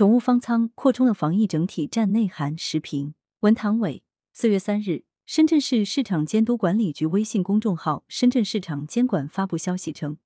宠物方舱扩充了防疫整体战内涵。时评文唐伟，四月三日，深圳市市场监督管理局微信公众号“深圳市场监管”发布消息称，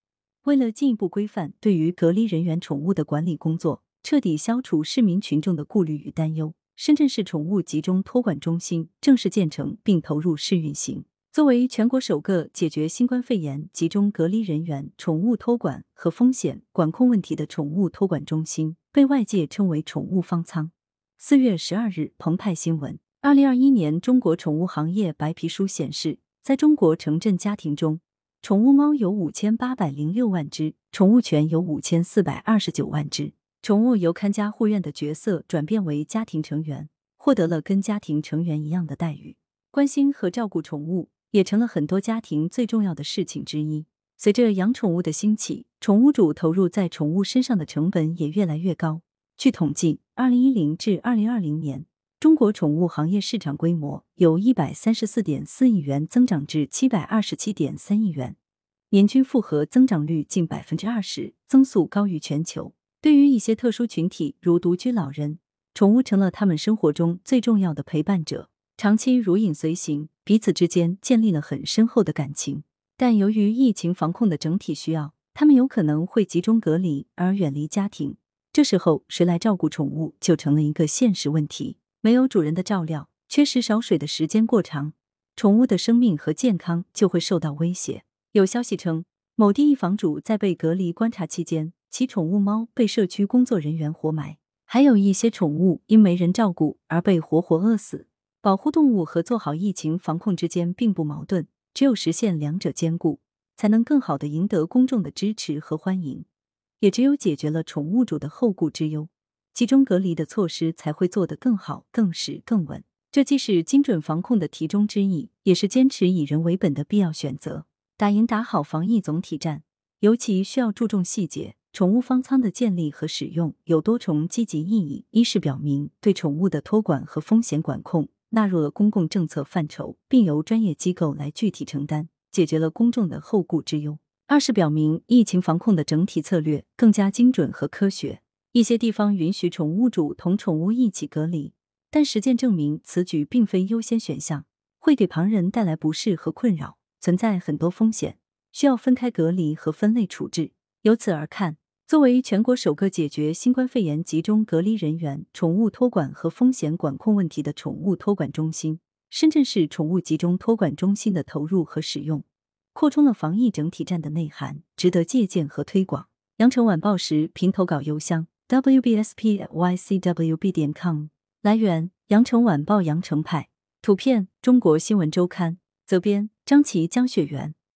为了进一步规范对于隔离人员宠物的管理工作，彻底消除市民群众的顾虑与担忧，深圳市宠物集中托管中心正式建成并投入试运行。作为全国首个解决新冠肺炎集中隔离人员宠物托管和风险管控问题的宠物托管中心，被外界称为“宠物方舱”。四月十二日，澎湃新闻：二零二一年中国宠物行业白皮书显示，在中国城镇家庭中，宠物猫有五千八百零六万只，宠物犬有五千四百二十九万只。宠物由看家护院的角色转变为家庭成员，获得了跟家庭成员一样的待遇，关心和照顾宠物。也成了很多家庭最重要的事情之一。随着养宠物的兴起，宠物主投入在宠物身上的成本也越来越高。据统计，二零一零至二零二零年，中国宠物行业市场规模由一百三十四点四亿元增长至七百二十七点三亿元，年均复合增长率近百分之二十，增速高于全球。对于一些特殊群体，如独居老人，宠物成了他们生活中最重要的陪伴者。长期如影随形，彼此之间建立了很深厚的感情。但由于疫情防控的整体需要，他们有可能会集中隔离而远离家庭。这时候，谁来照顾宠物就成了一个现实问题。没有主人的照料，缺食少水的时间过长，宠物的生命和健康就会受到威胁。有消息称，某地一房主在被隔离观察期间，其宠物猫被社区工作人员活埋，还有一些宠物因没人照顾而被活活饿死。保护动物和做好疫情防控之间并不矛盾，只有实现两者兼顾，才能更好的赢得公众的支持和欢迎。也只有解决了宠物主的后顾之忧，集中隔离的措施才会做得更好、更实、更稳。这既是精准防控的题中之意，也是坚持以人为本的必要选择。打赢打好防疫总体战，尤其需要注重细节。宠物方舱的建立和使用有多重积极意义：一是表明对宠物的托管和风险管控。纳入了公共政策范畴，并由专业机构来具体承担，解决了公众的后顾之忧。二是表明疫情防控的整体策略更加精准和科学。一些地方允许宠物主同宠物一起隔离，但实践证明此举并非优先选项，会给旁人带来不适和困扰，存在很多风险，需要分开隔离和分类处置。由此而看。作为全国首个解决新冠肺炎集中隔离人员宠物托管和风险管控问题的宠物托管中心，深圳市宠物集中托管中心的投入和使用，扩充了防疫整体战的内涵，值得借鉴和推广。羊城晚报时评投稿邮箱：wbspycwb 点 com。来源：羊城晚报羊城派。图片：中国新闻周刊。责编：张琪、江雪源。